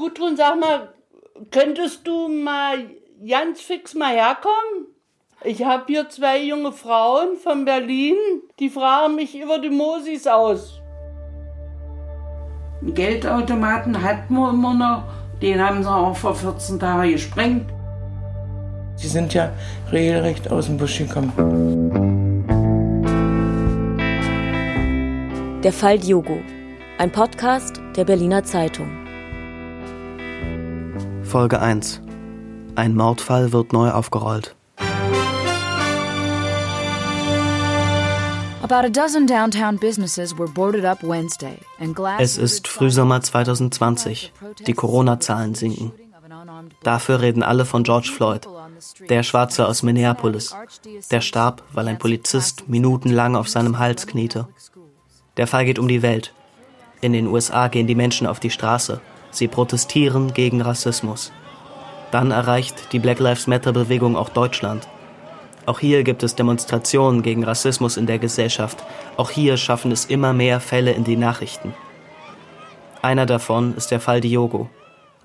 Gudrun, sag mal, könntest du mal ganz fix mal herkommen? Ich habe hier zwei junge Frauen von Berlin, die fragen mich über die Mosis aus. Geldautomaten hatten wir immer noch, den haben sie auch vor 14 Tagen gesprengt. Sie sind ja regelrecht aus dem Busch gekommen. Der Fall Diogo, ein Podcast der Berliner Zeitung. Folge 1. Ein Mordfall wird neu aufgerollt. Es ist Frühsommer 2020. Die Corona-Zahlen sinken. Dafür reden alle von George Floyd, der Schwarze aus Minneapolis. Der starb, weil ein Polizist minutenlang auf seinem Hals kniete. Der Fall geht um die Welt. In den USA gehen die Menschen auf die Straße. Sie protestieren gegen Rassismus. Dann erreicht die Black Lives Matter-Bewegung auch Deutschland. Auch hier gibt es Demonstrationen gegen Rassismus in der Gesellschaft. Auch hier schaffen es immer mehr Fälle in die Nachrichten. Einer davon ist der Fall Diogo.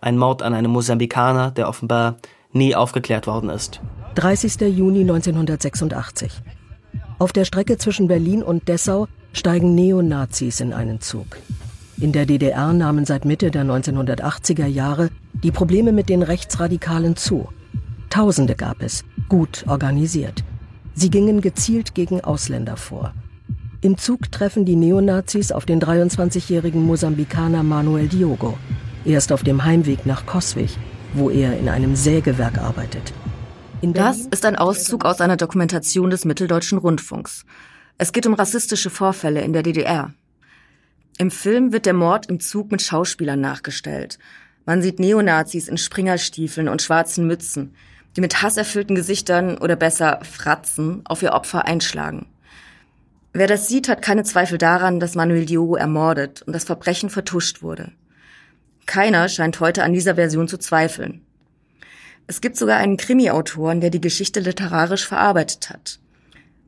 Ein Mord an einem Mosambikaner, der offenbar nie aufgeklärt worden ist. 30. Juni 1986. Auf der Strecke zwischen Berlin und Dessau steigen Neonazis in einen Zug. In der DDR nahmen seit Mitte der 1980er Jahre die Probleme mit den Rechtsradikalen zu. Tausende gab es, gut organisiert. Sie gingen gezielt gegen Ausländer vor. Im Zug treffen die Neonazis auf den 23-jährigen Mosambikaner Manuel Diogo. Er ist auf dem Heimweg nach Coswig, wo er in einem Sägewerk arbeitet. das ist ein Auszug aus einer Dokumentation des Mitteldeutschen Rundfunks. Es geht um rassistische Vorfälle in der DDR. Im Film wird der Mord im Zug mit Schauspielern nachgestellt. Man sieht Neonazis in Springerstiefeln und schwarzen Mützen, die mit hasserfüllten Gesichtern oder besser Fratzen auf ihr Opfer einschlagen. Wer das sieht, hat keine Zweifel daran, dass Manuel Diogo ermordet und das Verbrechen vertuscht wurde. Keiner scheint heute an dieser Version zu zweifeln. Es gibt sogar einen Krimi-Autoren, der die Geschichte literarisch verarbeitet hat.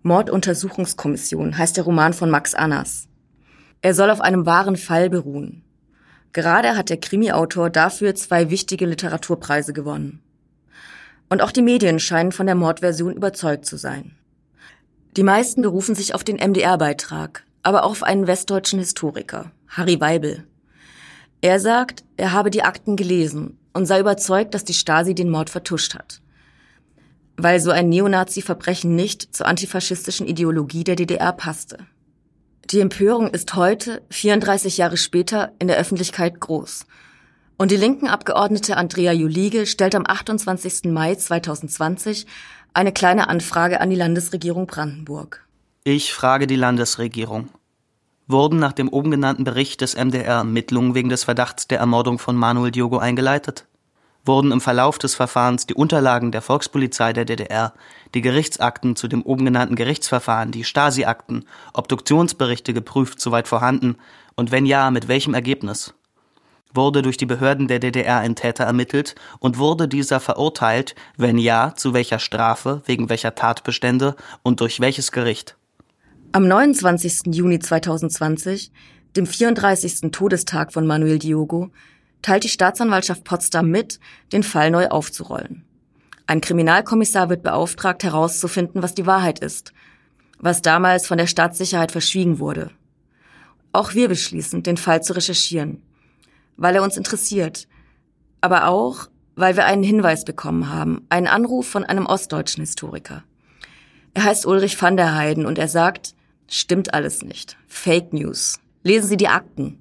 Morduntersuchungskommission heißt der Roman von Max Annas. Er soll auf einem wahren Fall beruhen. Gerade hat der Krimi-Autor dafür zwei wichtige Literaturpreise gewonnen. Und auch die Medien scheinen von der Mordversion überzeugt zu sein. Die meisten berufen sich auf den MDR-Beitrag, aber auch auf einen westdeutschen Historiker, Harry Weibel. Er sagt, er habe die Akten gelesen und sei überzeugt, dass die Stasi den Mord vertuscht hat. Weil so ein Neonazi-Verbrechen nicht zur antifaschistischen Ideologie der DDR passte. Die Empörung ist heute, 34 Jahre später, in der Öffentlichkeit groß. Und die linken Abgeordnete Andrea Julige stellt am 28. Mai 2020 eine kleine Anfrage an die Landesregierung Brandenburg. Ich frage die Landesregierung. Wurden nach dem oben genannten Bericht des MDR Ermittlungen wegen des Verdachts der Ermordung von Manuel Diogo eingeleitet? Wurden im Verlauf des Verfahrens die Unterlagen der Volkspolizei der DDR, die Gerichtsakten zu dem oben genannten Gerichtsverfahren, die Stasi-Akten, Obduktionsberichte geprüft, soweit vorhanden, und wenn ja, mit welchem Ergebnis? Wurde durch die Behörden der DDR ein Täter ermittelt und wurde dieser verurteilt, wenn ja, zu welcher Strafe, wegen welcher Tatbestände und durch welches Gericht? Am 29. Juni 2020, dem 34. Todestag von Manuel Diogo, teilt die Staatsanwaltschaft Potsdam mit, den Fall neu aufzurollen. Ein Kriminalkommissar wird beauftragt, herauszufinden, was die Wahrheit ist, was damals von der Staatssicherheit verschwiegen wurde. Auch wir beschließen, den Fall zu recherchieren, weil er uns interessiert, aber auch, weil wir einen Hinweis bekommen haben, einen Anruf von einem ostdeutschen Historiker. Er heißt Ulrich van der Heiden und er sagt, stimmt alles nicht. Fake News. Lesen Sie die Akten.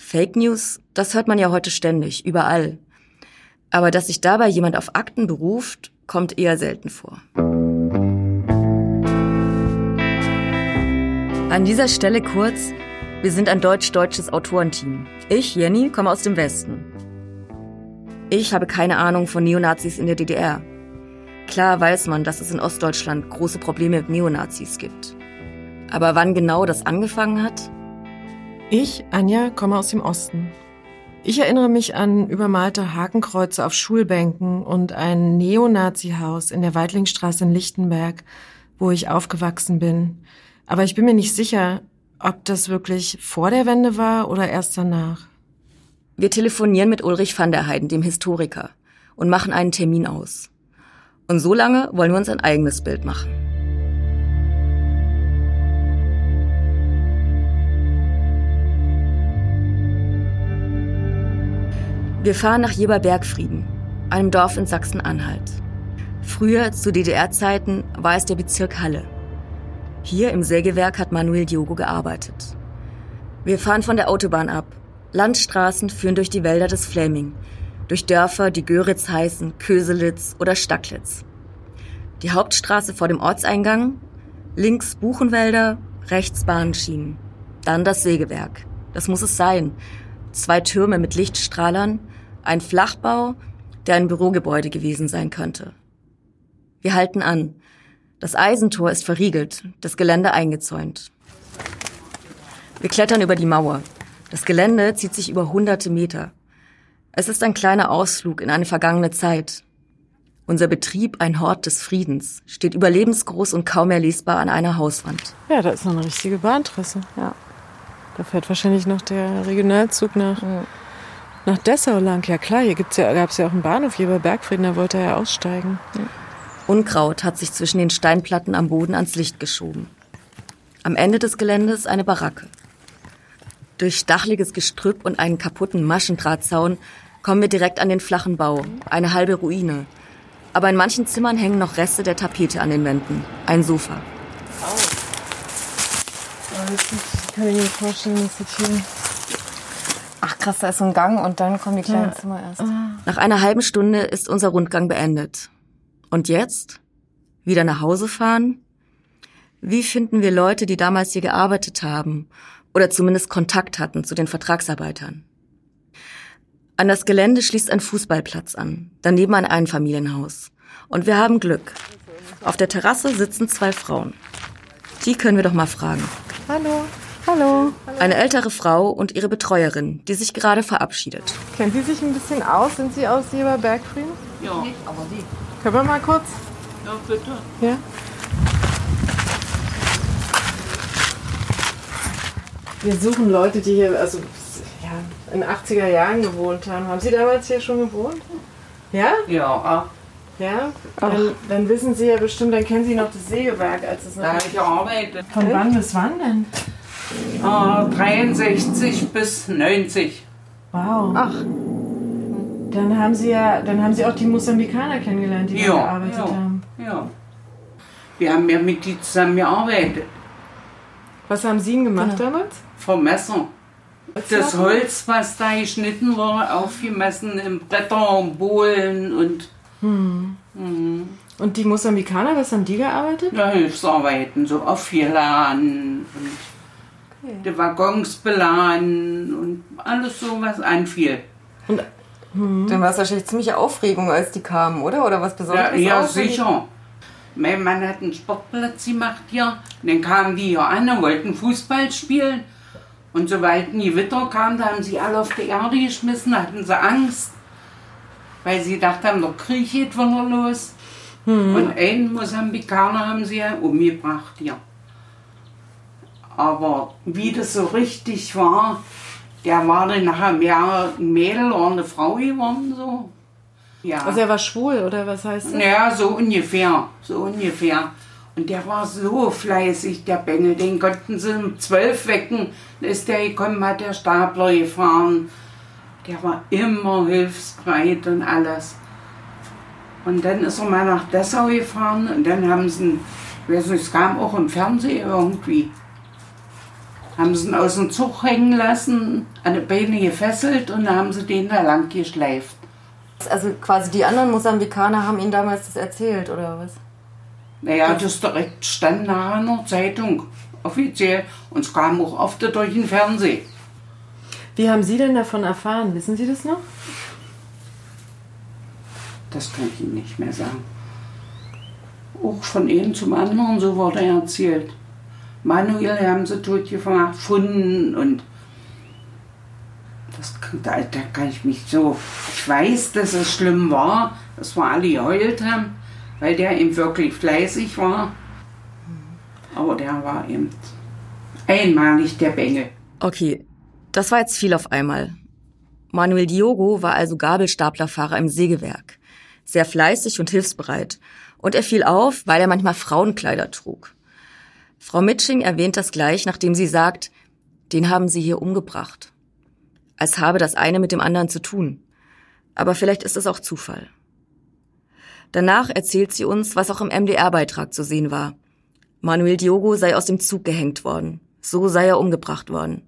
Fake News, das hört man ja heute ständig, überall. Aber dass sich dabei jemand auf Akten beruft, kommt eher selten vor. An dieser Stelle kurz, wir sind ein deutsch-deutsches Autorenteam. Ich, Jenny, komme aus dem Westen. Ich habe keine Ahnung von Neonazis in der DDR. Klar weiß man, dass es in Ostdeutschland große Probleme mit Neonazis gibt. Aber wann genau das angefangen hat, ich, Anja, komme aus dem Osten. Ich erinnere mich an übermalte Hakenkreuze auf Schulbänken und ein Neonazi-Haus in der Weitlingstraße in Lichtenberg, wo ich aufgewachsen bin. Aber ich bin mir nicht sicher, ob das wirklich vor der Wende war oder erst danach. Wir telefonieren mit Ulrich van der Heiden, dem Historiker, und machen einen Termin aus. Und so lange wollen wir uns ein eigenes Bild machen. Wir fahren nach Jeberbergfrieden, einem Dorf in Sachsen-Anhalt. Früher, zu DDR-Zeiten, war es der Bezirk Halle. Hier im Sägewerk hat Manuel Diogo gearbeitet. Wir fahren von der Autobahn ab. Landstraßen führen durch die Wälder des Fläming, durch Dörfer, die Göritz heißen, Köselitz oder Stacklitz. Die Hauptstraße vor dem Ortseingang, links Buchenwälder, rechts Bahnschienen. Dann das Sägewerk. Das muss es sein. Zwei Türme mit Lichtstrahlern, ein Flachbau, der ein Bürogebäude gewesen sein könnte. Wir halten an. Das Eisentor ist verriegelt, das Gelände eingezäunt. Wir klettern über die Mauer. Das Gelände zieht sich über hunderte Meter. Es ist ein kleiner Ausflug in eine vergangene Zeit. Unser Betrieb, ein Hort des Friedens, steht überlebensgroß und kaum mehr lesbar an einer Hauswand. Ja, da ist noch eine richtige Bahntrasse. Ja. Da fährt wahrscheinlich noch der Regionalzug nach, ja. nach Dessau lang. Ja klar, hier gibt's ja, gab es ja auch einen Bahnhof hier bei Bergfrieden, da wollte er ja aussteigen. Ja. Unkraut hat sich zwischen den Steinplatten am Boden ans Licht geschoben. Am Ende des Geländes eine Baracke. Durch stachliges Gestrüpp und einen kaputten Maschendrahtzaun kommen wir direkt an den flachen Bau, eine halbe Ruine. Aber in manchen Zimmern hängen noch Reste der Tapete an den Wänden, ein Sofa. Oh. Kann mir vorstellen, dass das hier Ach krass, da ist so ein Gang und dann kommen die kleinen ja. Zimmer erst. Nach einer halben Stunde ist unser Rundgang beendet. Und jetzt? Wieder nach Hause fahren? Wie finden wir Leute, die damals hier gearbeitet haben oder zumindest Kontakt hatten zu den Vertragsarbeitern? An das Gelände schließt ein Fußballplatz an, daneben ein Einfamilienhaus. Und wir haben Glück. Auf der Terrasse sitzen zwei Frauen. Die können wir doch mal fragen. Hallo. Hallo. Eine ältere Frau und ihre Betreuerin, die sich gerade verabschiedet. Kennen Sie sich ein bisschen aus? Sind Sie aus Jeberbergfrieden? Ja, aber die. Können wir mal kurz? Ja, bitte. Ja. Wir suchen Leute, die hier also, ja, in den 80er Jahren gewohnt haben. Haben Sie damals hier schon gewohnt? Ja? Ja. Ja? Dann, dann, wissen Sie ja bestimmt, dann kennen Sie noch das Sägewerk, als es noch. Da habe ich gearbeitet. Von wann bis wann denn? Uh, 63 bis 90. Wow. Ach. Dann haben Sie ja, dann haben Sie auch die Mosambikaner kennengelernt, die ja, da gearbeitet ja, haben. Ja. Wir haben ja mit die zusammen gearbeitet. Was haben Sie denn gemacht genau. damals? Vermessen. Das Holz, was da geschnitten wurde, aufgemessen im Bretter und Bohlen und. Hm. Mhm. Und die Mosambikaner, was haben die gearbeitet? Ja, Hilfsarbeiten, so aufgeladen und okay. die Waggons beladen und alles so, was anfiel. Und Mhm. Dann war es wahrscheinlich ziemliche Aufregung, als die kamen, oder? Oder was Besonderes? Ja, ja sicher. Mein Mann hat einen Sportplatz gemacht hier. Und dann kamen die hier an und wollten Fußball spielen. Und sobald ein Gewitter kam, da haben sie alle auf die Erde geschmissen, hatten sie Angst. Weil sie gedacht haben, der Krieg geht wieder los. Mhm. Und einen Mosambikaner haben sie ja umgebracht hier. Aber wie das so richtig war, der war dann nachher mehr ein Mädel oder eine Frau geworden. So. Ja. Also er war schwul oder was heißt das? Ja, so ungefähr. So ungefähr. Und der war so fleißig, der Bengel. Den konnten sie um zwölf wecken. Dann ist der gekommen, hat der Stapler gefahren. Der war immer hilfsbereit und alles. Und dann ist er mal nach Dessau gefahren und dann haben sie, ich weiß nicht, es kam auch im Fernsehen irgendwie haben sie ihn aus dem Zug hängen lassen, an die Beine gefesselt und dann haben sie den da lang geschleift. Also quasi die anderen Mosambikaner haben Ihnen damals das erzählt, oder was? Naja, das direkt stand nachher in der Zeitung, offiziell. Und es kam auch oft durch den Fernsehen. Wie haben Sie denn davon erfahren? Wissen Sie das noch? Das kann ich Ihnen nicht mehr sagen. Auch von einem zum anderen, so wurde er erzählt. Manuel haben sie tot gefunden und das, da, da kann ich mich so, ich weiß, dass es schlimm war, dass wir alle geheult haben, weil der eben wirklich fleißig war. Aber der war eben einmalig der Bengel. Okay, das war jetzt viel auf einmal. Manuel Diogo war also Gabelstaplerfahrer im Sägewerk. Sehr fleißig und hilfsbereit. Und er fiel auf, weil er manchmal Frauenkleider trug. Frau Mitsching erwähnt das gleich, nachdem sie sagt, den haben sie hier umgebracht. Als habe das eine mit dem anderen zu tun. Aber vielleicht ist es auch Zufall. Danach erzählt sie uns, was auch im MDR-Beitrag zu sehen war. Manuel Diogo sei aus dem Zug gehängt worden. So sei er umgebracht worden.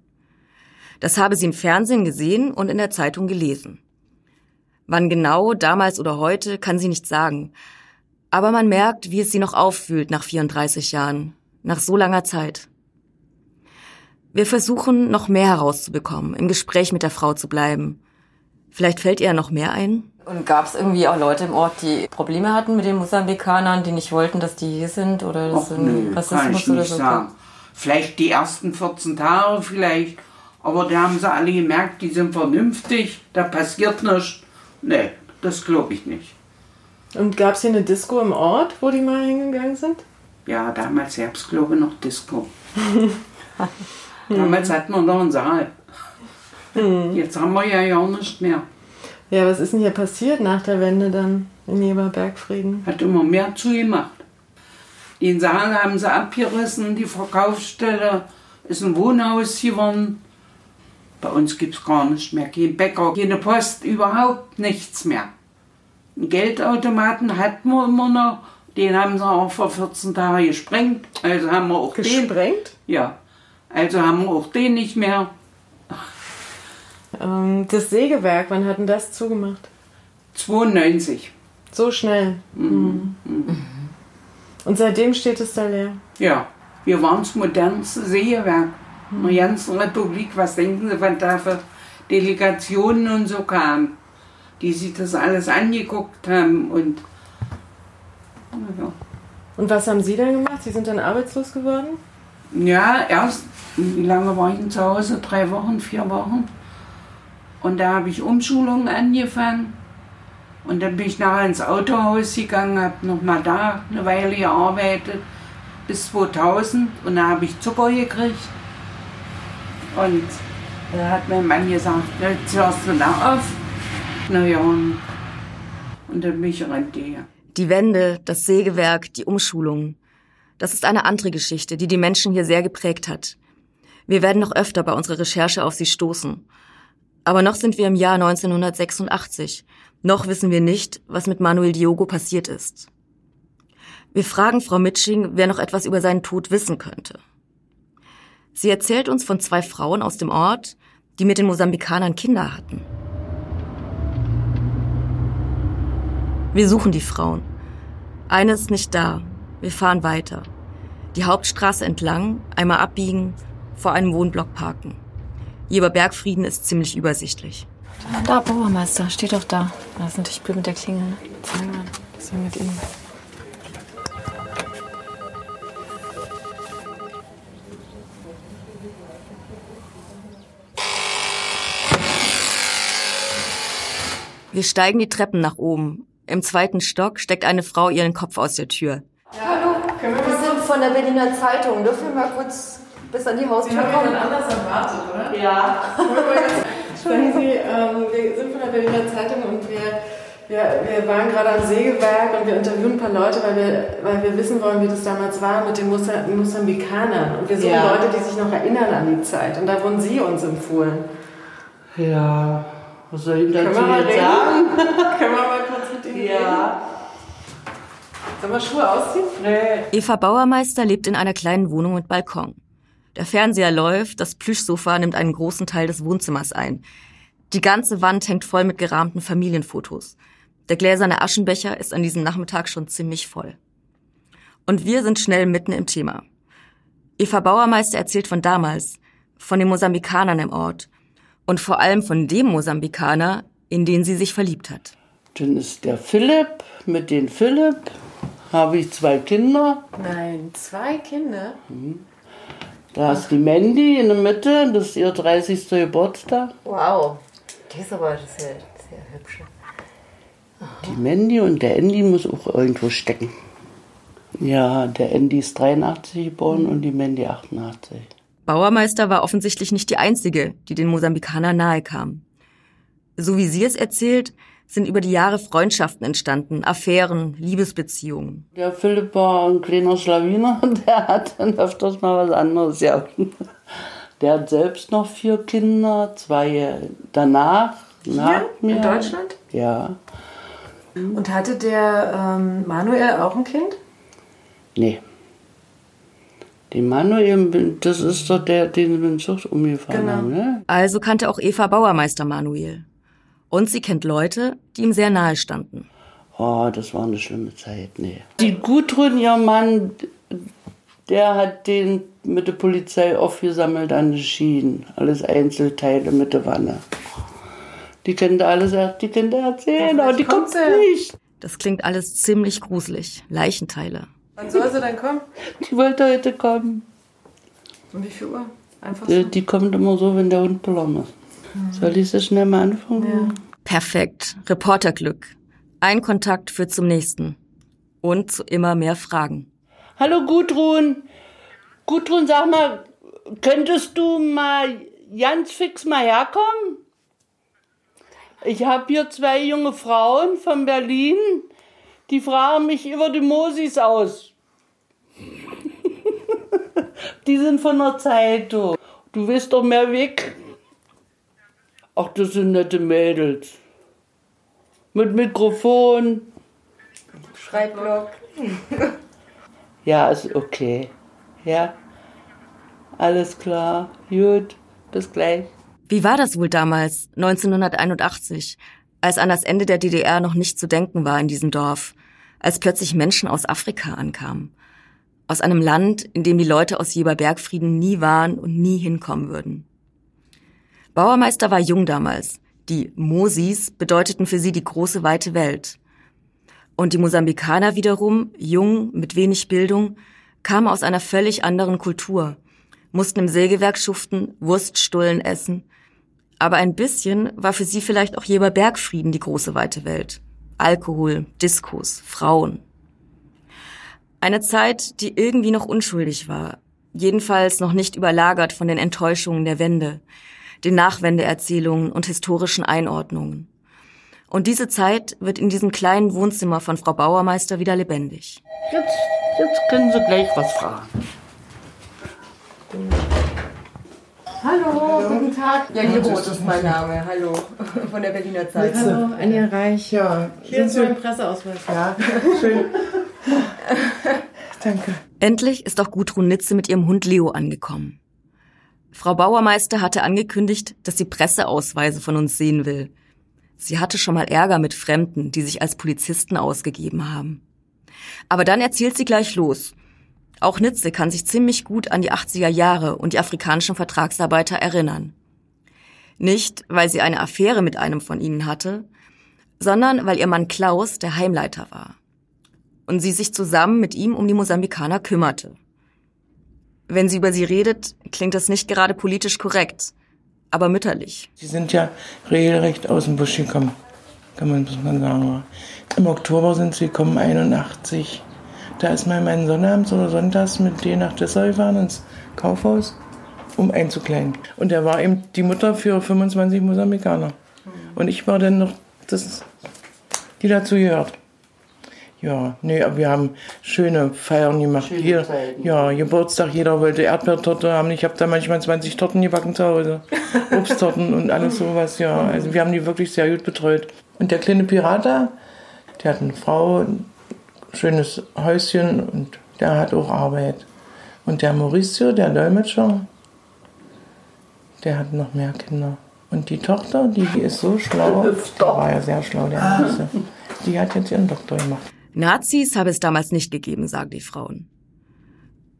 Das habe sie im Fernsehen gesehen und in der Zeitung gelesen. Wann genau, damals oder heute, kann sie nicht sagen. Aber man merkt, wie es sie noch auffühlt nach 34 Jahren, nach so langer Zeit. Wir versuchen, noch mehr herauszubekommen, im Gespräch mit der Frau zu bleiben. Vielleicht fällt ihr noch mehr ein? Und gab es irgendwie auch Leute im Ort, die Probleme hatten mit den Mosambikanern, die nicht wollten, dass die hier sind? Oder Och, nö, kann ich nicht so sagen. Vielleicht die ersten 14 Tage vielleicht. Aber da haben sie alle gemerkt, die sind vernünftig, da passiert nichts. Nee, das glaube ich nicht. Und gab es hier eine Disco im Ort, wo die mal hingegangen sind? Ja, damals ich, noch Disco. damals hatten wir noch einen Saal. Hm. Jetzt haben wir ja ja nicht mehr. Ja, was ist denn hier passiert nach der Wende dann in Jeberbergfrieden? Hat immer mehr zugemacht. Den Saal haben sie abgerissen, die Verkaufsstelle ist ein Wohnhaus geworden. Bei uns gibt es gar nichts mehr. Kein Bäcker, keine Post, überhaupt nichts mehr. Einen Geldautomaten hatten wir immer noch. Den haben sie auch vor 14 Tagen gesprengt. Also haben wir auch gesprengt? den. Gesprengt? Ja. Also haben wir auch den nicht mehr. Ähm, das Sägewerk, wann hat denn das zugemacht? 92. So schnell. Mhm. Mhm. Und seitdem steht es da leer? Ja, wir waren das modernste Sägewerk in der ganzen Republik. Was denken Sie, wann da für Delegationen und so kamen, die sich das alles angeguckt haben und ja. Und was haben Sie dann gemacht? Sie sind dann arbeitslos geworden? Ja, erst, wie lange war ich denn zu Hause? Drei Wochen, vier Wochen. Und da habe ich Umschulungen angefangen. Und dann bin ich nachher ins Autohaus gegangen, habe nochmal da eine Weile gearbeitet, bis 2000. Und da habe ich Zucker gekriegt. Und da hat mein Mann gesagt, jetzt hörst du da auf. Naja, und, und dann bin ich Rente. Die Wände, das Sägewerk, die Umschulungen. Das ist eine andere Geschichte, die die Menschen hier sehr geprägt hat. Wir werden noch öfter bei unserer Recherche auf sie stoßen. Aber noch sind wir im Jahr 1986. Noch wissen wir nicht, was mit Manuel Diogo passiert ist. Wir fragen Frau Mitsching, wer noch etwas über seinen Tod wissen könnte. Sie erzählt uns von zwei Frauen aus dem Ort, die mit den Mosambikanern Kinder hatten. Wir suchen die Frauen. Eine ist nicht da. Wir fahren weiter. Die Hauptstraße entlang, einmal abbiegen, vor einem Wohnblock parken. Jeber Bergfrieden ist ziemlich übersichtlich. Da, Bauermeister, steht doch da. Das ist natürlich blöd mit der Klingel. Ne? Zeig mal, was ist mit ihm? Wir steigen die Treppen nach oben. Im zweiten Stock steckt eine Frau ihren Kopf aus der Tür. Ja, hallo, wir sind von der Berliner Zeitung. Dürfen wir mal kurz bis an die Haustür wir kommen. Wir haben anders erwartet, oder? Ja. Sagen Sie, ähm, wir sind von der Berliner Zeitung und wir, wir, wir waren gerade am Sägewerk und wir interviewen ein paar Leute, weil wir, weil wir wissen wollen, wie das damals war mit den Mosambikanern. Und wir suchen ja. Leute, die sich noch erinnern an die Zeit. Und da wurden Sie uns empfohlen. Ja, was soll ich dazu jetzt sagen? Können wir mal ja. Sollen wir Schuhe ausziehen? Nee. Eva Bauermeister lebt in einer kleinen Wohnung mit Balkon. Der Fernseher läuft, das Plüschsofa nimmt einen großen Teil des Wohnzimmers ein. Die ganze Wand hängt voll mit gerahmten Familienfotos. Der gläserne Aschenbecher ist an diesem Nachmittag schon ziemlich voll. Und wir sind schnell mitten im Thema. Eva Bauermeister erzählt von damals, von den Mosambikanern im Ort und vor allem von dem Mosambikaner, in den sie sich verliebt hat. Dann ist der Philipp, mit dem Philipp habe ich zwei Kinder. Nein, zwei Kinder? Mhm. Da ist die Mandy in der Mitte, das ist ihr 30. Geburtstag. Wow, die ist aber sehr, sehr hübsch. Die Mandy und der Andy muss auch irgendwo stecken. Ja, der Andy ist 83 geboren und die Mandy 88. Bauermeister war offensichtlich nicht die einzige, die den Mosambikanern nahe kam. So wie sie es erzählt, sind über die Jahre Freundschaften entstanden, Affären, Liebesbeziehungen. Der Philipp war ein kleiner Schlawiner und der hat dann öfters mal was anderes, ja. Der hat selbst noch vier Kinder, zwei danach, nach mir. In Deutschland? Ja. Und hatte der ähm, Manuel auch ein Kind? Nee. Den Manuel, das ist doch der, den wir in Zucht umgefahren genau. haben, ne? Also kannte auch Eva Bauermeister Manuel. Und sie kennt Leute, die ihm sehr nahe standen. Oh, das war eine schlimme Zeit, nee. Die Gudrun, ihr Mann, der hat den mit der Polizei aufgesammelt an den Schienen. Alles Einzelteile mit der Wanne. Die kennt alles, die kennt erzählen, aber die kommt nicht. Das klingt alles ziemlich gruselig. Leichenteile. Wann soll sie denn kommen? Die wollte heute kommen. Um wie viel Uhr? Einfach so? Die, die kommt immer so, wenn der Hund belommt ist. Soll ich so schnell mal anfangen? Ja. Perfekt. Reporterglück. Ein Kontakt führt zum nächsten. Und zu immer mehr Fragen. Hallo Gudrun. Gudrun, sag mal, könntest du mal ganz fix mal herkommen? Ich habe hier zwei junge Frauen von Berlin, die fragen mich über die Mosis aus. die sind von der Zeitung. Du wirst doch mehr weg. Ach, das sind nette Mädels. Mit Mikrofon. Schreibblock. ja, ist okay. Ja. Alles klar. Gut. Bis gleich. Wie war das wohl damals, 1981, als an das Ende der DDR noch nicht zu denken war in diesem Dorf, als plötzlich Menschen aus Afrika ankamen? Aus einem Land, in dem die Leute aus Jeberbergfrieden nie waren und nie hinkommen würden. Bauermeister war jung damals. Die Mosis bedeuteten für sie die große weite Welt. Und die Mosambikaner wiederum, jung, mit wenig Bildung, kamen aus einer völlig anderen Kultur, mussten im Sägewerk schuften, Wurststullen essen. Aber ein bisschen war für sie vielleicht auch Jeber Bergfrieden die große weite Welt. Alkohol, Diskos, Frauen. Eine Zeit, die irgendwie noch unschuldig war, jedenfalls noch nicht überlagert von den Enttäuschungen der Wende, den Nachwendeerzählungen und historischen Einordnungen. Und diese Zeit wird in diesem kleinen Wohnzimmer von Frau Bauermeister wieder lebendig. Jetzt, jetzt können Sie gleich was fragen. Hallo, guten Tag. Jenny Roth ist mein Name. Hallo, von der Berliner Zeitung. Hallo, Anja Reich. Ja, hier ist mein Presseausweis. Ja, schön. Danke. Endlich ist auch Gudrun Nitze mit ihrem Hund Leo angekommen. Frau Bauermeister hatte angekündigt, dass sie Presseausweise von uns sehen will. Sie hatte schon mal Ärger mit Fremden, die sich als Polizisten ausgegeben haben. Aber dann erzählt sie gleich los. Auch Nitze kann sich ziemlich gut an die 80er Jahre und die afrikanischen Vertragsarbeiter erinnern. Nicht, weil sie eine Affäre mit einem von ihnen hatte, sondern weil ihr Mann Klaus der Heimleiter war. Und sie sich zusammen mit ihm um die Mosambikaner kümmerte. Wenn sie über sie redet, klingt das nicht gerade politisch korrekt, aber mütterlich. Sie sind ja regelrecht aus dem Busch gekommen, kann man mal sagen. Im Oktober sind sie gekommen, 81. Da ist mein Mann sonnabends oder sonntags mit denen nach Dessau gefahren ins Kaufhaus, um einzukleiden. Und er war eben die Mutter für 25 Mosambikaner. Und ich war dann noch das, die dazu gehört. Ja, nee, aber wir haben schöne Feiern gemacht. Schöne Hier, ja, Geburtstag, jeder wollte Erdbeertorte haben. Ich habe da manchmal 20 Torten gebacken zu Hause. Obsttorten und alles sowas, ja. Also wir haben die wirklich sehr gut betreut. Und der kleine Pirata, der hat eine Frau, ein schönes Häuschen und der hat auch Arbeit. Und der Mauricio, der Dolmetscher, der hat noch mehr Kinder. Und die Tochter, die, die ist so schlau, der war ja sehr schlau, der Mauricio. Die hat jetzt ihren Doktor gemacht. Nazis habe es damals nicht gegeben, sagen die Frauen.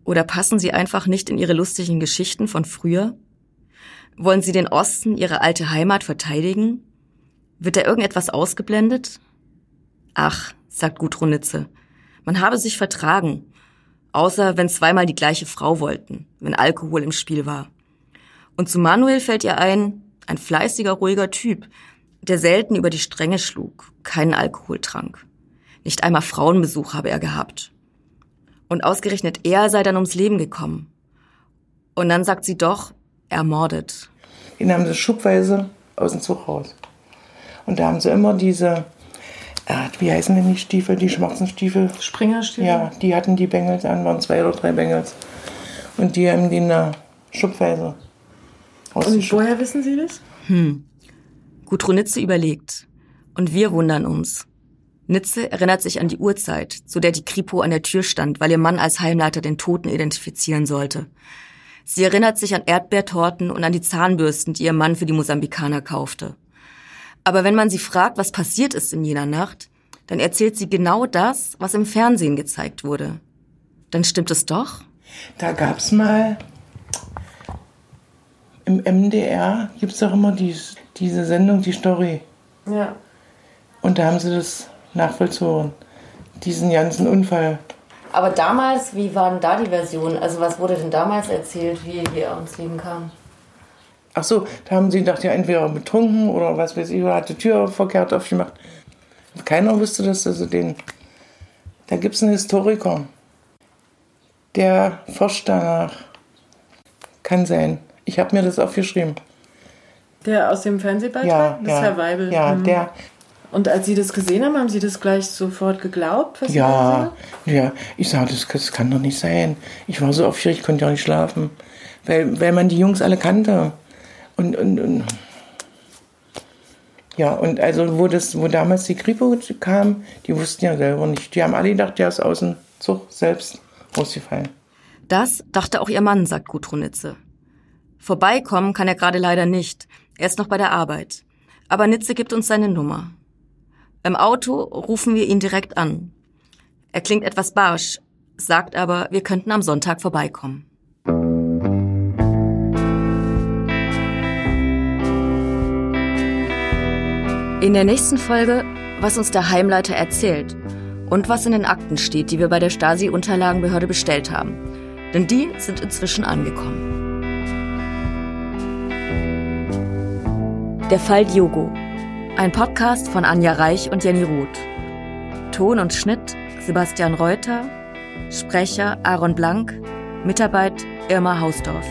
Oder passen sie einfach nicht in ihre lustigen Geschichten von früher? Wollen sie den Osten, ihre alte Heimat, verteidigen? Wird da irgendetwas ausgeblendet? Ach, sagt Gudrun Nitze, man habe sich vertragen, außer wenn zweimal die gleiche Frau wollten, wenn Alkohol im Spiel war. Und zu Manuel fällt ihr ein, ein fleißiger, ruhiger Typ, der selten über die Stränge schlug, keinen Alkohol trank. Nicht einmal Frauenbesuch habe er gehabt. Und ausgerechnet er sei dann ums Leben gekommen. Und dann sagt sie doch, ermordet. Ihn haben sie schubweise aus dem Zug raus. Und da haben sie immer diese, äh, wie heißen denn die Stiefel, die schwarzen Stiefel? Springerstiefel? Ja, die hatten die Bengels an, waren zwei oder drei Bengels. Und die haben die in der Schubweise. Und woher wissen Sie das? Hm. Gudrun Nitze überlegt. Und wir wundern uns. Nitze erinnert sich an die Uhrzeit, zu der die Kripo an der Tür stand, weil ihr Mann als Heimleiter den Toten identifizieren sollte. Sie erinnert sich an Erdbeertorten und an die Zahnbürsten, die ihr Mann für die Mosambikaner kaufte. Aber wenn man sie fragt, was passiert ist in jener Nacht, dann erzählt sie genau das, was im Fernsehen gezeigt wurde. Dann stimmt es doch? Da gab's mal im MDR gibt's doch immer die, diese Sendung, die Story. Ja. Und da haben sie das nachvollzogen, diesen ganzen Unfall. Aber damals, wie waren da die Versionen? Also was wurde denn damals erzählt, wie ihr hier ums Leben kam? Ach so, da haben sie gedacht, ja, entweder betrunken oder was weiß ich, oder hat die Tür verkehrt aufgemacht. Keiner wusste das, also den. Da gibt es einen Historiker, der forscht danach. Kann sein. Ich habe mir das aufgeschrieben. Der aus dem Fernsehbeitrag? Ja, das ja, ist Herr Weibel. Ja, Mhm. der. Und als Sie das gesehen haben, haben Sie das gleich sofort geglaubt? Ja, ja. Ich sage, das, das kann doch nicht sein. Ich war so aufgeregt, ich konnte ja nicht schlafen. Weil, weil man die Jungs alle kannte. Und, und, und ja, und also wo das, wo damals die Kripo kam, die wussten ja selber nicht. Die haben alle gedacht, der ist aus dem Zug selbst rausgefallen. Das dachte auch ihr Mann, sagt Gudrun Nitze. Vorbeikommen kann er gerade leider nicht. Er ist noch bei der Arbeit. Aber Nitze gibt uns seine Nummer. Im Auto rufen wir ihn direkt an. Er klingt etwas barsch, sagt aber, wir könnten am Sonntag vorbeikommen. In der nächsten Folge, was uns der Heimleiter erzählt und was in den Akten steht, die wir bei der Stasi-Unterlagenbehörde bestellt haben. Denn die sind inzwischen angekommen. Der Fall Diogo. Ein Podcast von Anja Reich und Jenny Roth. Ton und Schnitt Sebastian Reuter. Sprecher Aaron Blank. Mitarbeit Irma Hausdorf.